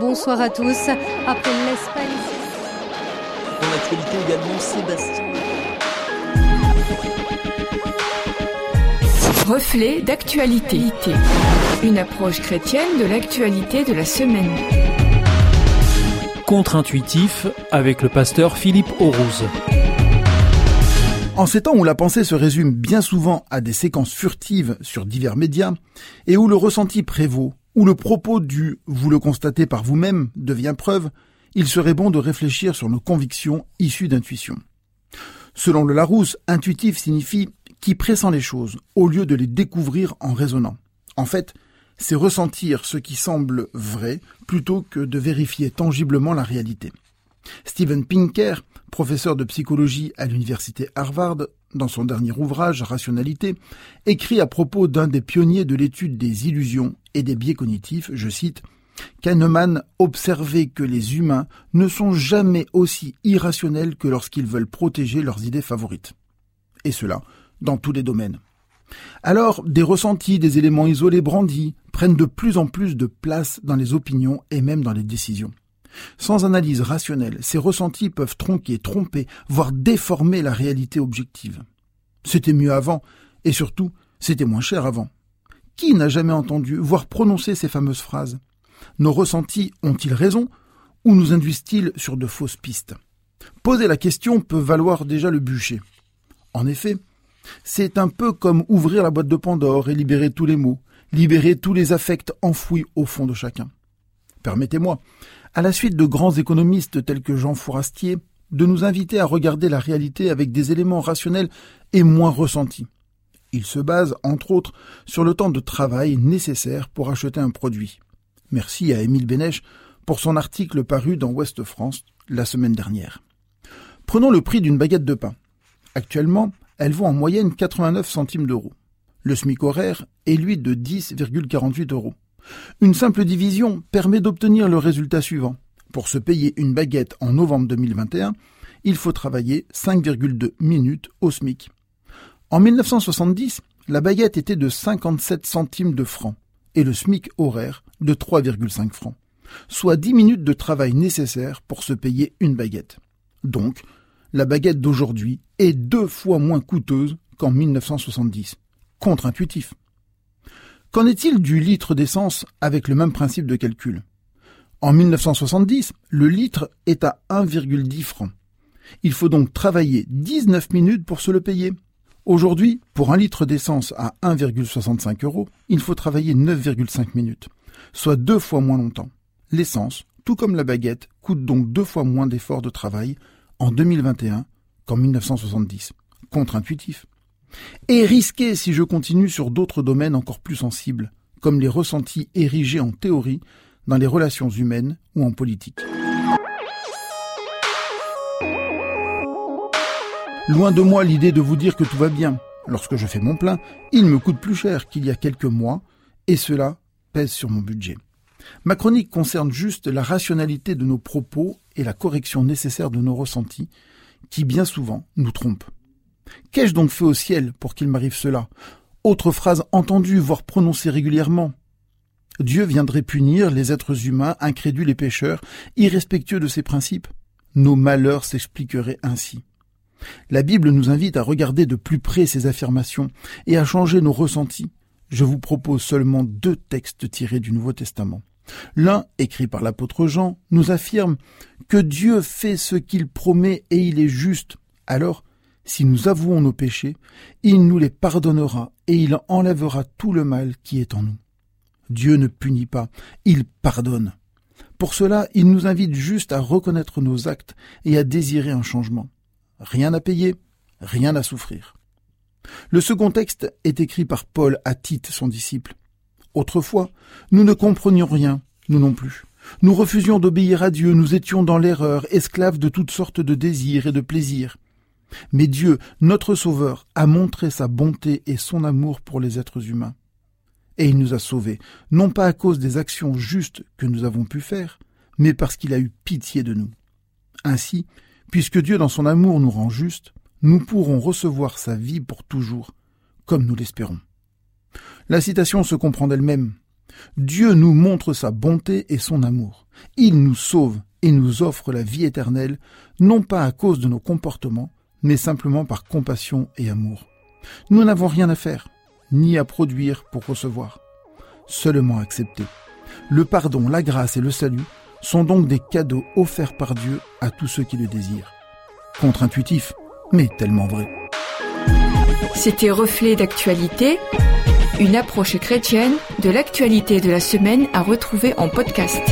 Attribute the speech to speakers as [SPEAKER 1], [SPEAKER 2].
[SPEAKER 1] Bonsoir à tous. Après l'Espagne.
[SPEAKER 2] Dans l'actualité également, Sébastien.
[SPEAKER 3] Reflet d'actualité. Une approche chrétienne de l'actualité de la semaine.
[SPEAKER 4] Contre-intuitif avec le pasteur Philippe Aurouz.
[SPEAKER 5] En ces temps où la pensée se résume bien souvent à des séquences furtives sur divers médias, et où le ressenti prévaut, où le propos du vous le constatez par vous-même devient preuve, il serait bon de réfléchir sur nos convictions issues d'intuition. Selon le Larousse, intuitif signifie qui pressent les choses, au lieu de les découvrir en raisonnant. En fait, c'est ressentir ce qui semble vrai plutôt que de vérifier tangiblement la réalité. Steven Pinker, professeur de psychologie à l'université Harvard, dans son dernier ouvrage Rationalité, écrit à propos d'un des pionniers de l'étude des illusions et des biais cognitifs, je cite, Kahneman observait que les humains ne sont jamais aussi irrationnels que lorsqu'ils veulent protéger leurs idées favorites. Et cela dans tous les domaines. Alors, des ressentis, des éléments isolés brandis prennent de plus en plus de place dans les opinions et même dans les décisions. Sans analyse rationnelle, ces ressentis peuvent tronquer, tromper, voire déformer la réalité objective. C'était mieux avant, et surtout, c'était moins cher avant. Qui n'a jamais entendu, voire prononcé ces fameuses phrases? Nos ressentis ont-ils raison, ou nous induisent-ils sur de fausses pistes? Poser la question peut valoir déjà le bûcher. En effet, c'est un peu comme ouvrir la boîte de Pandore et libérer tous les mots, libérer tous les affects enfouis au fond de chacun. Permettez-moi, à la suite de grands économistes tels que Jean Fourastier, de nous inviter à regarder la réalité avec des éléments rationnels et moins ressentis. Il se base, entre autres, sur le temps de travail nécessaire pour acheter un produit. Merci à Émile Bénèche pour son article paru dans Ouest France la semaine dernière. Prenons le prix d'une baguette de pain. Actuellement, elle vaut en moyenne 89 centimes d'euros. Le SMIC horaire est lui de 10,48 euros. Une simple division permet d'obtenir le résultat suivant. Pour se payer une baguette en novembre 2021, il faut travailler 5,2 minutes au SMIC. En 1970, la baguette était de 57 centimes de francs et le SMIC horaire de 3,5 francs, soit 10 minutes de travail nécessaires pour se payer une baguette. Donc, la baguette d'aujourd'hui est deux fois moins coûteuse qu'en 1970. Contre-intuitif. Qu'en est-il du litre d'essence avec le même principe de calcul? En 1970, le litre est à 1,10 francs. Il faut donc travailler 19 minutes pour se le payer. Aujourd'hui, pour un litre d'essence à 1,65 euros, il faut travailler 9,5 minutes, soit deux fois moins longtemps. L'essence, tout comme la baguette, coûte donc deux fois moins d'efforts de travail en 2021 qu'en 1970. Contre-intuitif. Et risqué si je continue sur d'autres domaines encore plus sensibles, comme les ressentis érigés en théorie dans les relations humaines ou en politique. Loin de moi l'idée de vous dire que tout va bien. Lorsque je fais mon plein, il me coûte plus cher qu'il y a quelques mois, et cela pèse sur mon budget. Ma chronique concerne juste la rationalité de nos propos et la correction nécessaire de nos ressentis, qui bien souvent nous trompent. Qu'ai-je donc fait au ciel pour qu'il m'arrive cela? Autre phrase entendue, voire prononcée régulièrement. Dieu viendrait punir les êtres humains, incrédules et pécheurs, irrespectueux de ses principes. Nos malheurs s'expliqueraient ainsi. La Bible nous invite à regarder de plus près ces affirmations et à changer nos ressentis. Je vous propose seulement deux textes tirés du Nouveau Testament. L'un, écrit par l'apôtre Jean, nous affirme que Dieu fait ce qu'il promet et il est juste. Alors, si nous avouons nos péchés, il nous les pardonnera et il enlèvera tout le mal qui est en nous. Dieu ne punit pas, il pardonne. Pour cela, il nous invite juste à reconnaître nos actes et à désirer un changement. Rien à payer, rien à souffrir. Le second texte est écrit par Paul à Tite, son disciple. Autrefois, nous ne comprenions rien, nous non plus. Nous refusions d'obéir à Dieu, nous étions dans l'erreur, esclaves de toutes sortes de désirs et de plaisirs. Mais Dieu, notre Sauveur, a montré sa bonté et son amour pour les êtres humains. Et il nous a sauvés, non pas à cause des actions justes que nous avons pu faire, mais parce qu'il a eu pitié de nous. Ainsi, puisque Dieu dans son amour nous rend justes, nous pourrons recevoir sa vie pour toujours, comme nous l'espérons. La citation se comprend d'elle-même. Dieu nous montre sa bonté et son amour, Il nous sauve et nous offre la vie éternelle, non pas à cause de nos comportements, mais simplement par compassion et amour. Nous n'avons rien à faire, ni à produire pour recevoir, seulement accepter. Le pardon, la grâce et le salut sont donc des cadeaux offerts par Dieu à tous ceux qui le désirent. Contre-intuitif, mais tellement vrai.
[SPEAKER 3] C'était Reflet d'actualité, une approche chrétienne de l'actualité de la semaine à retrouver en podcast.